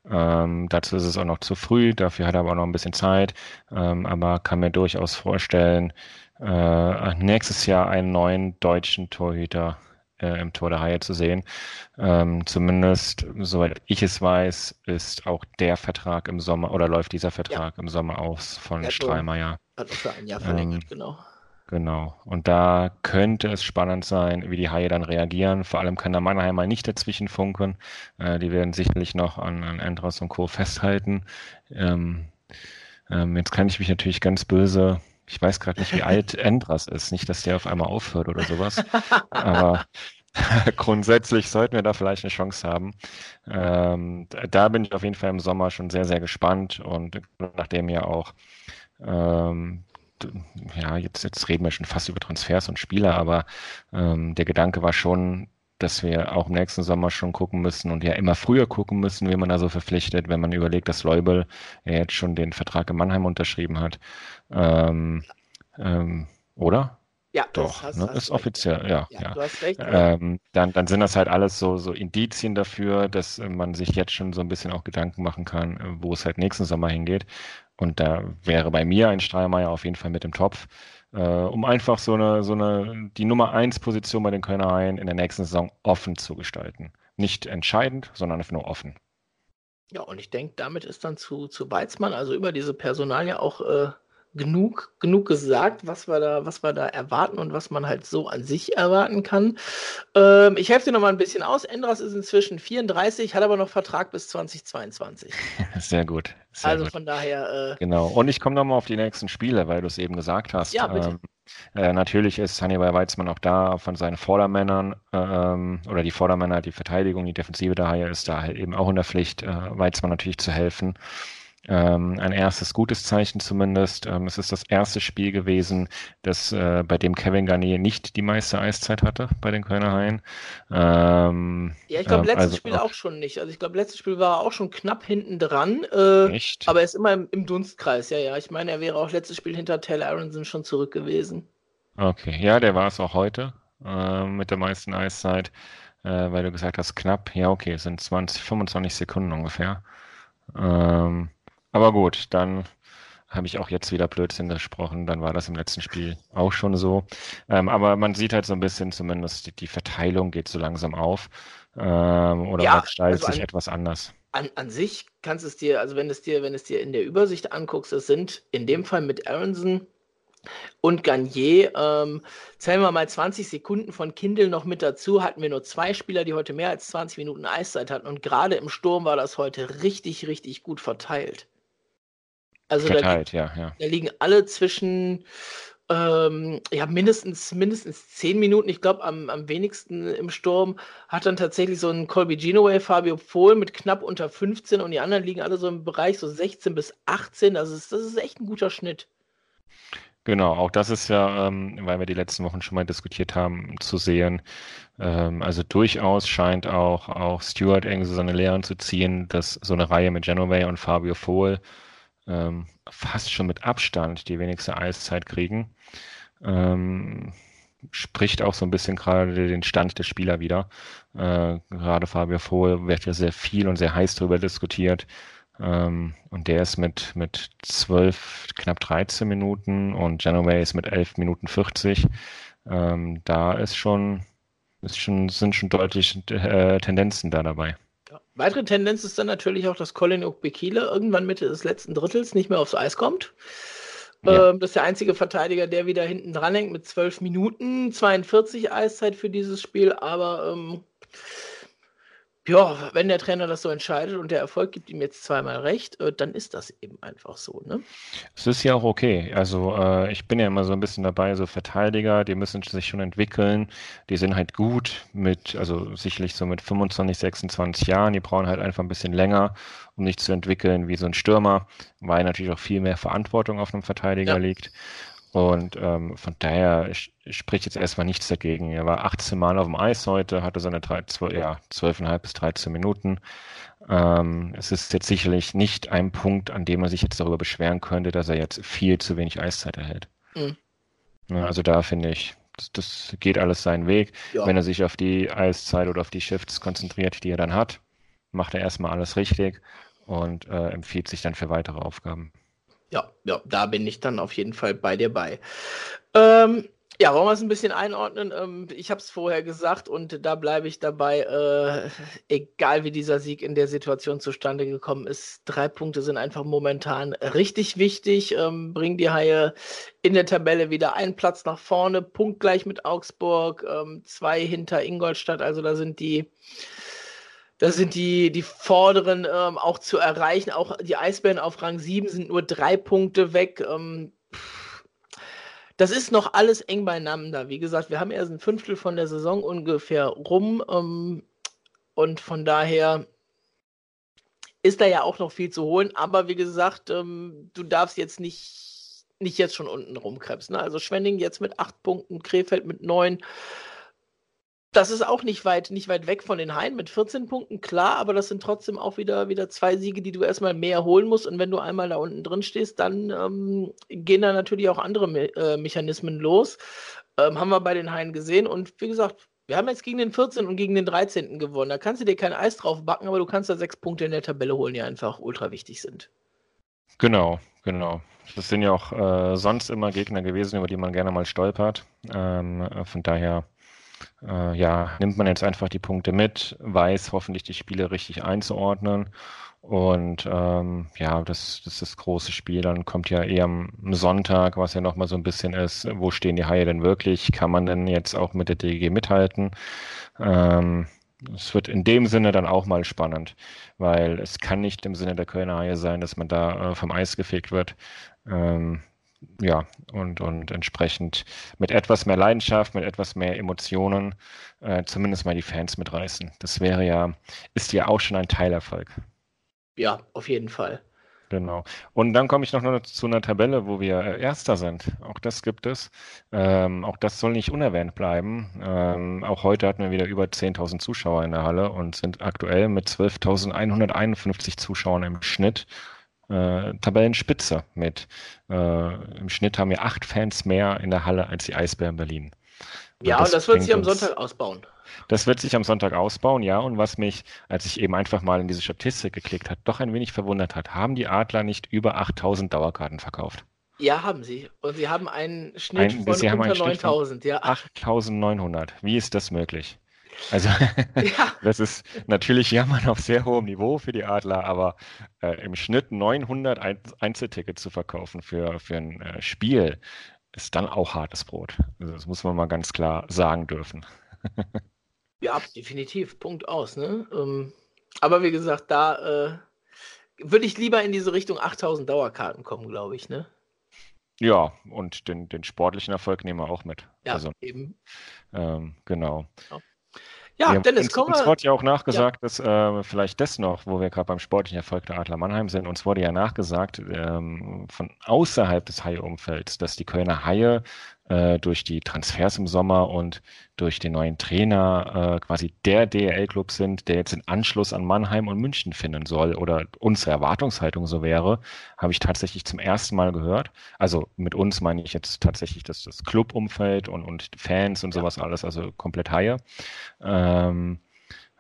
S2: Ähm, dazu ist es auch noch zu früh, dafür hat er aber auch noch ein bisschen Zeit, ähm, aber kann mir durchaus vorstellen, äh, nächstes Jahr einen neuen deutschen Torhüter äh, im Tor der Haie zu sehen. Ähm, zumindest, soweit ich es weiß, ist auch der Vertrag im Sommer oder läuft dieser Vertrag ja. im Sommer aus von Strahlmeier.
S1: Hat auch für ein Jahr verlängert, ähm, genau.
S2: Genau. Und da könnte es spannend sein, wie die Haie dann reagieren. Vor allem kann der Mannheimer nicht dazwischen funken. Äh, die werden sicherlich noch an, an Endros und Co. festhalten. Ähm, ähm, jetzt kann ich mich natürlich ganz böse ich weiß gerade nicht, wie alt Endras ist. Nicht, dass der auf einmal aufhört oder sowas. Aber grundsätzlich sollten wir da vielleicht eine Chance haben. Ähm, da bin ich auf jeden Fall im Sommer schon sehr, sehr gespannt und nachdem ja auch ähm, ja, jetzt, jetzt reden wir schon fast über Transfers und Spieler, aber ähm, der Gedanke war schon, dass wir auch im nächsten Sommer schon gucken müssen und ja immer früher gucken müssen, wie man da so verpflichtet, wenn man überlegt, dass Leubel ja jetzt schon den Vertrag in Mannheim unterschrieben hat. Ähm, ähm, oder?
S1: Ja,
S2: doch, hast, ne? hast ist offiziell, ja. ja, ja. Du hast recht. Ähm, dann, dann sind das halt alles so, so Indizien dafür, dass man sich jetzt schon so ein bisschen auch Gedanken machen kann, wo es halt nächsten Sommer hingeht. Und da wäre bei mir ein Streimeier auf jeden Fall mit im Topf äh, um einfach so eine, so eine, die Nummer 1 Position bei den Kölner Haien in der nächsten Saison offen zu gestalten. Nicht entscheidend, sondern einfach nur offen.
S1: Ja, und ich denke, damit ist dann zu, zu Weizmann, also über diese Personalie auch äh, genug, genug gesagt, was wir da, was wir da erwarten und was man halt so an sich erwarten kann. Ähm, ich helfe dir noch mal ein bisschen aus. Endras ist inzwischen 34, hat aber noch Vertrag bis 2022.
S2: Sehr gut. Sehr
S1: also
S2: gut.
S1: von daher.
S2: Äh, genau. Und ich komme noch mal auf die nächsten Spiele, weil du es eben gesagt hast.
S1: Ja, bitte. Ähm,
S2: äh, natürlich ist Hannibal Weizmann auch da von seinen Vordermännern ähm, oder die Vordermänner, die Verteidigung, die Defensive daher ist da halt eben auch in der Pflicht, äh, Weizmann natürlich zu helfen. Ähm, ein erstes gutes Zeichen zumindest. Ähm, es ist das erste Spiel gewesen, das, äh, bei dem Kevin Garnier nicht die meiste Eiszeit hatte bei den Kölner Haien.
S1: Ähm, ja, ich glaube, ähm, letztes also Spiel auch, schon nicht. Also ich glaube, letztes Spiel war er auch schon knapp hinten dran. Äh, echt? Aber er ist immer im, im, Dunstkreis, ja, ja. Ich meine, er wäre auch letztes Spiel hinter Taylor Aronson schon zurück gewesen.
S2: Okay, ja, der war es auch heute äh, mit der meisten Eiszeit, äh, weil du gesagt hast, knapp. Ja, okay, es sind 20, 25 Sekunden ungefähr. Ähm, aber gut, dann habe ich auch jetzt wieder Blödsinn gesprochen. Dann war das im letzten Spiel auch schon so. Ähm, aber man sieht halt so ein bisschen zumindest, die, die Verteilung geht so langsam auf. Ähm, oder ja, gestaltet also sich etwas anders.
S1: An, an sich kannst es dir, also wenn es dir, wenn es dir in der Übersicht anguckst, es sind in dem Fall mit Aronson und Garnier, ähm, zählen wir mal 20 Sekunden von Kindle noch mit dazu, hatten wir nur zwei Spieler, die heute mehr als 20 Minuten Eiszeit hatten. Und gerade im Sturm war das heute richtig, richtig gut verteilt. Also
S2: Verteilt,
S1: da,
S2: ja, ja.
S1: da liegen alle zwischen ähm, ja, mindestens, mindestens zehn Minuten. Ich glaube, am, am wenigsten im Sturm hat dann tatsächlich so ein Colby Genoway, Fabio Pohl mit knapp unter 15 und die anderen liegen alle so im Bereich so 16 bis 18. Also das ist echt ein guter Schnitt.
S2: Genau, auch das ist ja, ähm, weil wir die letzten Wochen schon mal diskutiert haben, zu sehen. Ähm, also durchaus scheint auch, auch Stuart irgendwie so seine Lehren zu ziehen, dass so eine Reihe mit Genoway und Fabio Fohl ähm, fast schon mit Abstand die wenigste Eiszeit kriegen. Ähm, spricht auch so ein bisschen gerade den Stand der Spieler wieder. Äh, gerade Fabio Vohl wird ja sehr viel und sehr heiß darüber diskutiert. Ähm, und der ist mit, mit 12, knapp 13 Minuten und Genoway ist mit 11 Minuten 40. Ähm, da ist schon, ist schon, sind schon deutlich äh, Tendenzen da dabei.
S1: Weitere Tendenz ist dann natürlich auch, dass Colin Okbekile irgendwann Mitte des letzten Drittels nicht mehr aufs Eis kommt. Ja. Ähm, das ist der einzige Verteidiger, der wieder hinten dran hängt mit 12 Minuten, 42 Eiszeit für dieses Spiel, aber ähm, ja, wenn der Trainer das so entscheidet und der Erfolg gibt ihm jetzt zweimal recht, äh, dann ist das eben einfach so. Ne?
S2: Es ist ja auch okay. Also äh, ich bin ja immer so ein bisschen dabei, so Verteidiger, die müssen sich schon entwickeln. Die sind halt gut mit, also sicherlich so mit 25, 26 Jahren. Die brauchen halt einfach ein bisschen länger, um sich zu entwickeln wie so ein Stürmer, weil natürlich auch viel mehr Verantwortung auf einem Verteidiger ja. liegt. Und ähm, von daher spricht jetzt erstmal nichts dagegen. Er war 18 Mal auf dem Eis heute, hatte seine 3, 12, ja, 12,5 bis 13 Minuten. Ähm, es ist jetzt sicherlich nicht ein Punkt, an dem man sich jetzt darüber beschweren könnte, dass er jetzt viel zu wenig Eiszeit erhält. Mhm. Also da finde ich, das, das, geht alles seinen Weg. Ja. Wenn er sich auf die Eiszeit oder auf die Shifts konzentriert, die er dann hat, macht er erstmal alles richtig und äh, empfiehlt sich dann für weitere Aufgaben.
S1: Ja, ja, da bin ich dann auf jeden Fall bei dir bei. Ähm, ja, wollen wir es ein bisschen einordnen? Ähm, ich habe es vorher gesagt und da bleibe ich dabei, äh, egal wie dieser Sieg in der Situation zustande gekommen ist. Drei Punkte sind einfach momentan richtig wichtig. Ähm, bringen die Haie in der Tabelle wieder einen Platz nach vorne, punktgleich mit Augsburg, ähm, zwei hinter Ingolstadt. Also da sind die da sind die, die Vorderen ähm, auch zu erreichen. Auch die Eisbären auf Rang 7 sind nur drei Punkte weg. Ähm, das ist noch alles eng beieinander. Wie gesagt, wir haben erst ein Fünftel von der Saison ungefähr rum. Ähm, und von daher ist da ja auch noch viel zu holen. Aber wie gesagt, ähm, du darfst jetzt nicht, nicht jetzt schon unten rumkrebsen. Also Schwenning jetzt mit acht Punkten, Krefeld mit neun das ist auch nicht weit, nicht weit weg von den Haien mit 14 Punkten, klar, aber das sind trotzdem auch wieder, wieder zwei Siege, die du erstmal mehr holen musst. Und wenn du einmal da unten drin stehst, dann ähm, gehen da natürlich auch andere Me äh, Mechanismen los. Ähm, haben wir bei den Haien gesehen. Und wie gesagt, wir haben jetzt gegen den 14. und gegen den 13. gewonnen. Da kannst du dir kein Eis drauf backen, aber du kannst da sechs Punkte in der Tabelle holen, die einfach ultra wichtig sind.
S2: Genau, genau. Das sind ja auch äh, sonst immer Gegner gewesen, über die man gerne mal stolpert. Ähm, von daher äh, ja, nimmt man jetzt einfach die Punkte mit, weiß hoffentlich die Spiele richtig einzuordnen. Und ähm, ja, das, das ist das große Spiel. Dann kommt ja eher am Sonntag, was ja nochmal so ein bisschen ist, wo stehen die Haie denn wirklich? Kann man denn jetzt auch mit der DG mithalten? Ähm, es wird in dem Sinne dann auch mal spannend, weil es kann nicht im Sinne der Kölner Haie sein, dass man da äh, vom Eis gefegt wird. Ähm, ja, und, und entsprechend mit etwas mehr Leidenschaft, mit etwas mehr Emotionen äh, zumindest mal die Fans mitreißen. Das wäre ja, ist ja auch schon ein Teilerfolg.
S1: Ja, auf jeden Fall.
S2: Genau. Und dann komme ich noch zu einer Tabelle, wo wir äh, Erster sind. Auch das gibt es. Ähm, auch das soll nicht unerwähnt bleiben. Ähm, auch heute hatten wir wieder über 10.000 Zuschauer in der Halle und sind aktuell mit 12.151 Zuschauern im Schnitt äh, Tabellenspitze mit. Äh, Im Schnitt haben wir acht Fans mehr in der Halle als die Eisbären Berlin.
S1: Und ja, das und das wird sich am Sonntag ausbauen.
S2: Das wird sich am Sonntag ausbauen, ja. Und was mich, als ich eben einfach mal in diese Statistik geklickt hat, doch ein wenig verwundert hat, haben die Adler nicht über 8000 Dauerkarten verkauft?
S1: Ja, haben sie. Und sie haben einen Schnitt ein, von unter 9000, ja.
S2: 8900. Wie ist das möglich? Also ja. das ist natürlich Jammern auf sehr hohem Niveau für die Adler, aber äh, im Schnitt 900 Einzeltickets zu verkaufen für, für ein äh, Spiel ist dann auch hartes Brot. Also das muss man mal ganz klar sagen dürfen.
S1: ja, definitiv. Punkt aus. Ne? Ähm, aber wie gesagt, da äh, würde ich lieber in diese Richtung 8000 Dauerkarten kommen, glaube ich. Ne?
S2: Ja, und den, den sportlichen Erfolg nehmen wir auch mit.
S1: Ja, also, eben.
S2: Ähm, genau. Ja.
S1: Ja, wir Dennis, komm
S2: uns, uns wurde ja auch nachgesagt, ja. dass äh, vielleicht das noch, wo wir gerade beim sportlichen Erfolg der Adler Mannheim sind, uns wurde ja nachgesagt ähm, von außerhalb des Haie-Umfelds, dass die Kölner Haie äh, durch die Transfers im Sommer und durch den neuen Trainer äh, quasi der DRL-Club sind, der jetzt den Anschluss an Mannheim und München finden soll oder unsere Erwartungshaltung so wäre, habe ich tatsächlich zum ersten Mal gehört. Also mit uns meine ich jetzt tatsächlich das, das Clubumfeld und, und Fans und sowas alles, also komplett Haie. Ähm,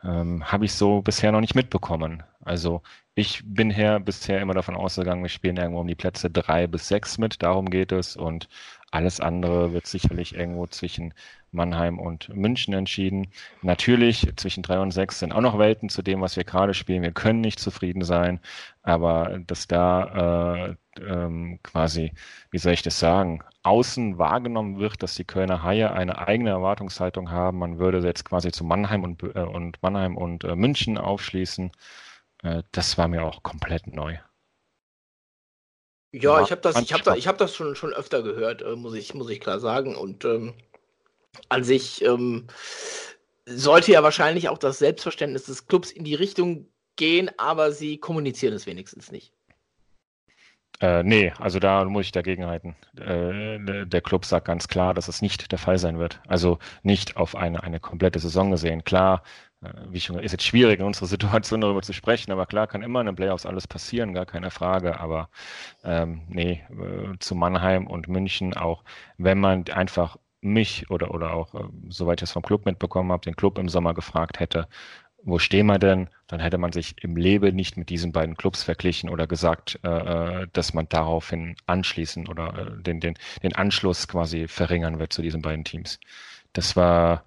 S2: ähm, habe ich so bisher noch nicht mitbekommen. Also ich bin her bisher immer davon ausgegangen, wir spielen irgendwo um die Plätze drei bis sechs mit, darum geht es und alles andere wird sicherlich irgendwo zwischen Mannheim und München entschieden. Natürlich, zwischen drei und sechs sind auch noch Welten zu dem, was wir gerade spielen. Wir können nicht zufrieden sein, aber dass da äh, ähm, quasi, wie soll ich das sagen, außen wahrgenommen wird, dass die Kölner Haie eine eigene Erwartungshaltung haben. Man würde jetzt quasi zu Mannheim und, äh, und Mannheim und äh, München aufschließen. Äh, das war mir auch komplett neu.
S1: Ja, ich habe das, ich hab da, ich hab das schon, schon öfter gehört, äh, muss, ich, muss ich klar sagen. Und ähm, an sich ähm, sollte ja wahrscheinlich auch das Selbstverständnis des Clubs in die Richtung gehen, aber sie kommunizieren es wenigstens nicht.
S2: Äh, nee, also da muss ich dagegen halten. Äh, der Club sagt ganz klar, dass es nicht der Fall sein wird. Also nicht auf eine, eine komplette Saison gesehen. Klar, äh, wie schon ist jetzt schwierig in unserer Situation darüber zu sprechen, aber klar kann immer in den Playoffs alles passieren, gar keine Frage. Aber ähm, nee, äh, zu Mannheim und München auch, wenn man einfach mich oder, oder auch, äh, soweit ich es vom Club mitbekommen habe, den Club im Sommer gefragt hätte, wo stehen wir denn? Dann hätte man sich im Leben nicht mit diesen beiden Clubs verglichen oder gesagt, äh, äh dass man daraufhin anschließen oder äh, den, den, den Anschluss quasi verringern wird zu diesen beiden Teams. Das war,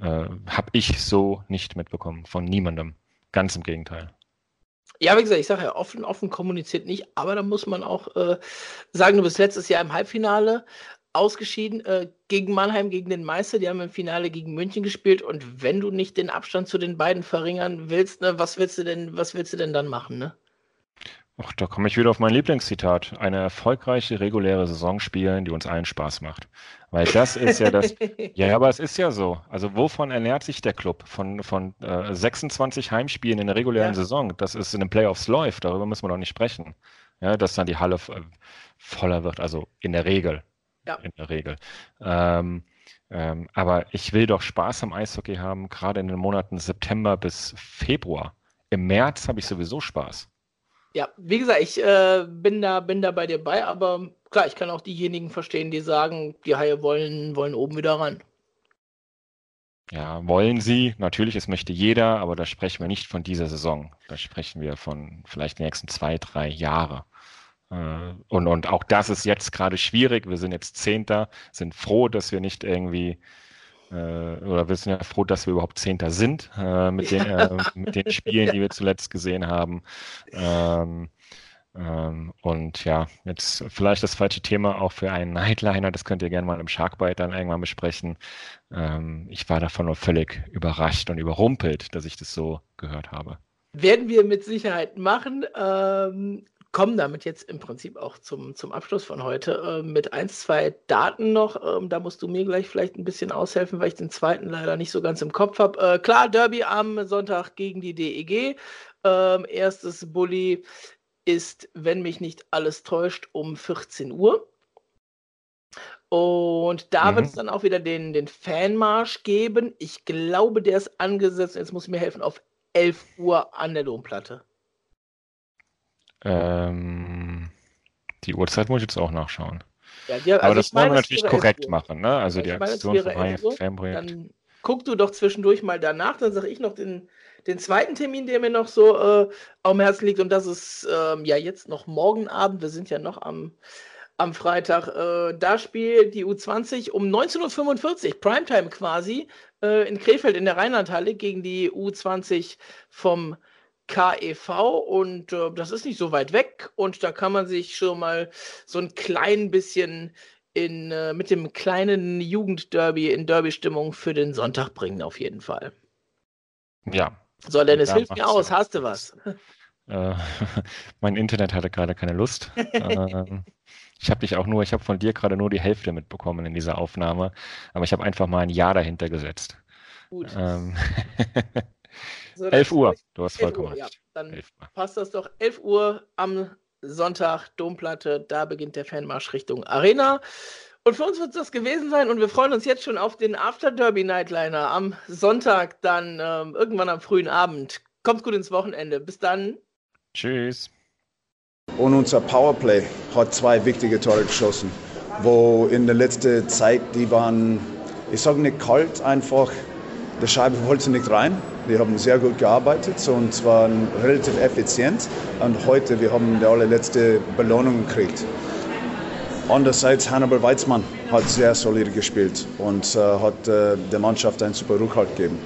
S2: äh, habe ich so nicht mitbekommen von niemandem. Ganz im Gegenteil.
S1: Ja, wie gesagt, ich sage ja, offen, offen kommuniziert nicht, aber da muss man auch äh, sagen, du bist letztes Jahr im Halbfinale ausgeschieden äh, gegen Mannheim, gegen den Meister. Die haben im Finale gegen München gespielt. Und wenn du nicht den Abstand zu den beiden verringern willst, ne, was willst du denn, was willst du denn dann machen, ne?
S2: Ach, da komme ich wieder auf mein Lieblingszitat. Eine erfolgreiche reguläre Saison spielen, die uns allen Spaß macht. Weil das ist ja das. ja, aber es ist ja so. Also wovon ernährt sich der Club? Von, von äh, 26 Heimspielen in der regulären ja. Saison. Das ist in den Playoffs läuft. Darüber müssen wir doch nicht sprechen. Ja, dass dann die Halle äh, voller wird. Also in der Regel. Ja. In der Regel. Ähm, ähm, aber ich will doch Spaß am Eishockey haben, gerade in den Monaten September bis Februar. Im März habe ich sowieso Spaß.
S1: Ja, wie gesagt, ich äh, bin, da, bin da bei dir bei, aber klar, ich kann auch diejenigen verstehen, die sagen, die Haie wollen, wollen oben wieder ran.
S2: Ja, wollen sie. Natürlich, es möchte jeder, aber da sprechen wir nicht von dieser Saison. Da sprechen wir von vielleicht den nächsten zwei, drei Jahre. Äh, und, und auch das ist jetzt gerade schwierig. Wir sind jetzt Zehnter, sind froh, dass wir nicht irgendwie, äh, oder wir sind ja froh, dass wir überhaupt Zehnter sind äh, mit, den, äh, mit den Spielen, die wir zuletzt gesehen haben. Ähm, ähm, und ja, jetzt vielleicht das falsche Thema auch für einen Nightliner, das könnt ihr gerne mal im Sharkbite dann irgendwann besprechen. Ähm, ich war davon nur völlig überrascht und überrumpelt, dass ich das so gehört habe.
S1: Werden wir mit Sicherheit machen. Ähm, kommen damit jetzt im Prinzip auch zum, zum Abschluss von heute äh, mit ein, zwei Daten noch. Ähm, da musst du mir gleich vielleicht ein bisschen aushelfen, weil ich den zweiten leider nicht so ganz im Kopf habe. Äh, klar, Derby am Sonntag gegen die DEG. Ähm, erstes Bully ist, wenn mich nicht alles täuscht, um 14 Uhr. Und da mhm. wird es dann auch wieder den, den Fanmarsch geben. Ich glaube, der ist angesetzt, jetzt muss ich mir helfen, auf 11 Uhr an der Domplatte.
S2: Ähm, die Uhrzeit muss ich jetzt auch nachschauen. Ja, ja, also Aber das wollen wir natürlich korrekt Uhr. machen, ne? Also die Aktion
S1: von Fanprojekt. Dann guck du doch zwischendurch mal danach, dann sage ich noch den, den zweiten Termin, der mir noch so äh, dem Herzen liegt. Und das ist ähm, ja jetzt noch morgen Abend. Wir sind ja noch am, am Freitag. Äh, da spielt die U20 um 19.45 Uhr, Primetime quasi, äh, in Krefeld in der Rheinlandhalle gegen die U20 vom KEV und äh, das ist nicht so weit weg und da kann man sich schon mal so ein klein bisschen in, äh, mit dem kleinen Jugendderby in Derby-Stimmung für den Sonntag bringen, auf jeden Fall.
S2: Ja.
S1: So, Dennis, hilf mir aus, hast du was?
S2: Äh, mein Internet hatte gerade keine Lust. ähm, ich habe dich auch nur, ich habe von dir gerade nur die Hälfte mitbekommen in dieser Aufnahme, aber ich habe einfach mal ein Ja dahinter gesetzt. Gut. Ähm,
S1: So, 11 Uhr, du hast vollkommen recht. Ja, dann passt das doch. 11 Uhr am Sonntag, Domplatte, da beginnt der Fanmarsch Richtung Arena. Und für uns wird es das gewesen sein und wir freuen uns jetzt schon auf den After Derby Nightliner am Sonntag, dann ähm, irgendwann am frühen Abend. Kommt gut ins Wochenende. Bis dann.
S2: Tschüss.
S3: Und unser Powerplay hat zwei wichtige Tore geschossen, wo in der letzten Zeit, die waren, ich sage nicht kalt, einfach, der Scheibe wollte nicht rein. Wir haben sehr gut gearbeitet und zwar relativ effizient. Und heute, wir haben die allerletzte Belohnung gekriegt. Andererseits Hannibal Weizmann hat sehr solide gespielt und äh, hat äh, der Mannschaft einen super Rückhalt gegeben.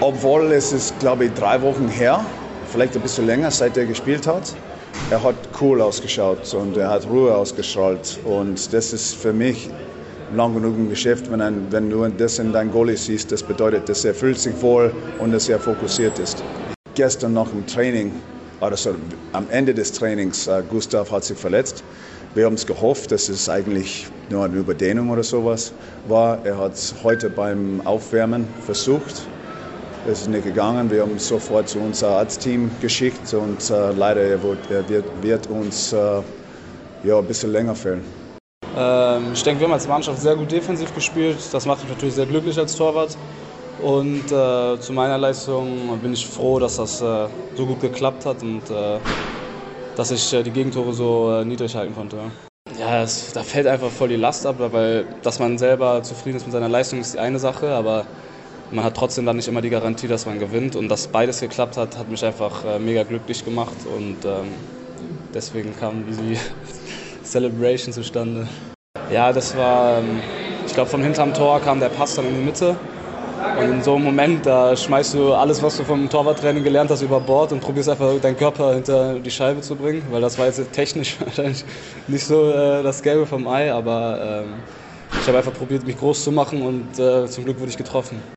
S3: Obwohl es ist, glaube ich, drei Wochen her, vielleicht ein bisschen länger, seit er gespielt hat. Er hat cool ausgeschaut und er hat Ruhe ausgestrahlt und das ist für mich lang genug im Geschäft, wenn, ein, wenn du das in deinem Goalie siehst. Das bedeutet, dass er fühlt sich wohl und dass er fokussiert ist. Gestern noch im Training, also am Ende des Trainings, uh, Gustav hat sich verletzt. Wir haben es gehofft, dass es eigentlich nur eine Überdehnung oder sowas war. Er hat es heute beim Aufwärmen versucht. Das ist nicht gegangen. Wir haben sofort zu unserem Arztteam geschickt und uh, leider er wird, er wird, uns uh, ja, ein bisschen länger fehlen.
S4: Ähm, ich denke, wir haben als Mannschaft sehr gut defensiv gespielt. Das macht mich natürlich sehr glücklich als Torwart. Und äh, zu meiner Leistung bin ich froh, dass das äh, so gut geklappt hat und äh, dass ich äh, die Gegentore so äh, niedrig halten konnte. Ja, es, da fällt einfach voll die Last ab, weil dass man selber zufrieden ist mit seiner Leistung ist die eine Sache, aber man hat trotzdem dann nicht immer die Garantie, dass man gewinnt. Und dass beides geklappt hat, hat mich einfach äh, mega glücklich gemacht und ähm, deswegen kam diese Celebration zustande. Ja, das war, ähm, ich glaube, von hinterm Tor kam der Pass dann in die Mitte. Und in so einem Moment, da schmeißt du alles, was du vom Torwarttraining gelernt hast, über Bord und probierst einfach deinen Körper hinter die Scheibe zu bringen, weil das war jetzt technisch wahrscheinlich nicht so äh, das Gelbe vom Ei, aber ähm, ich habe einfach probiert, mich groß zu machen und äh, zum Glück wurde ich getroffen.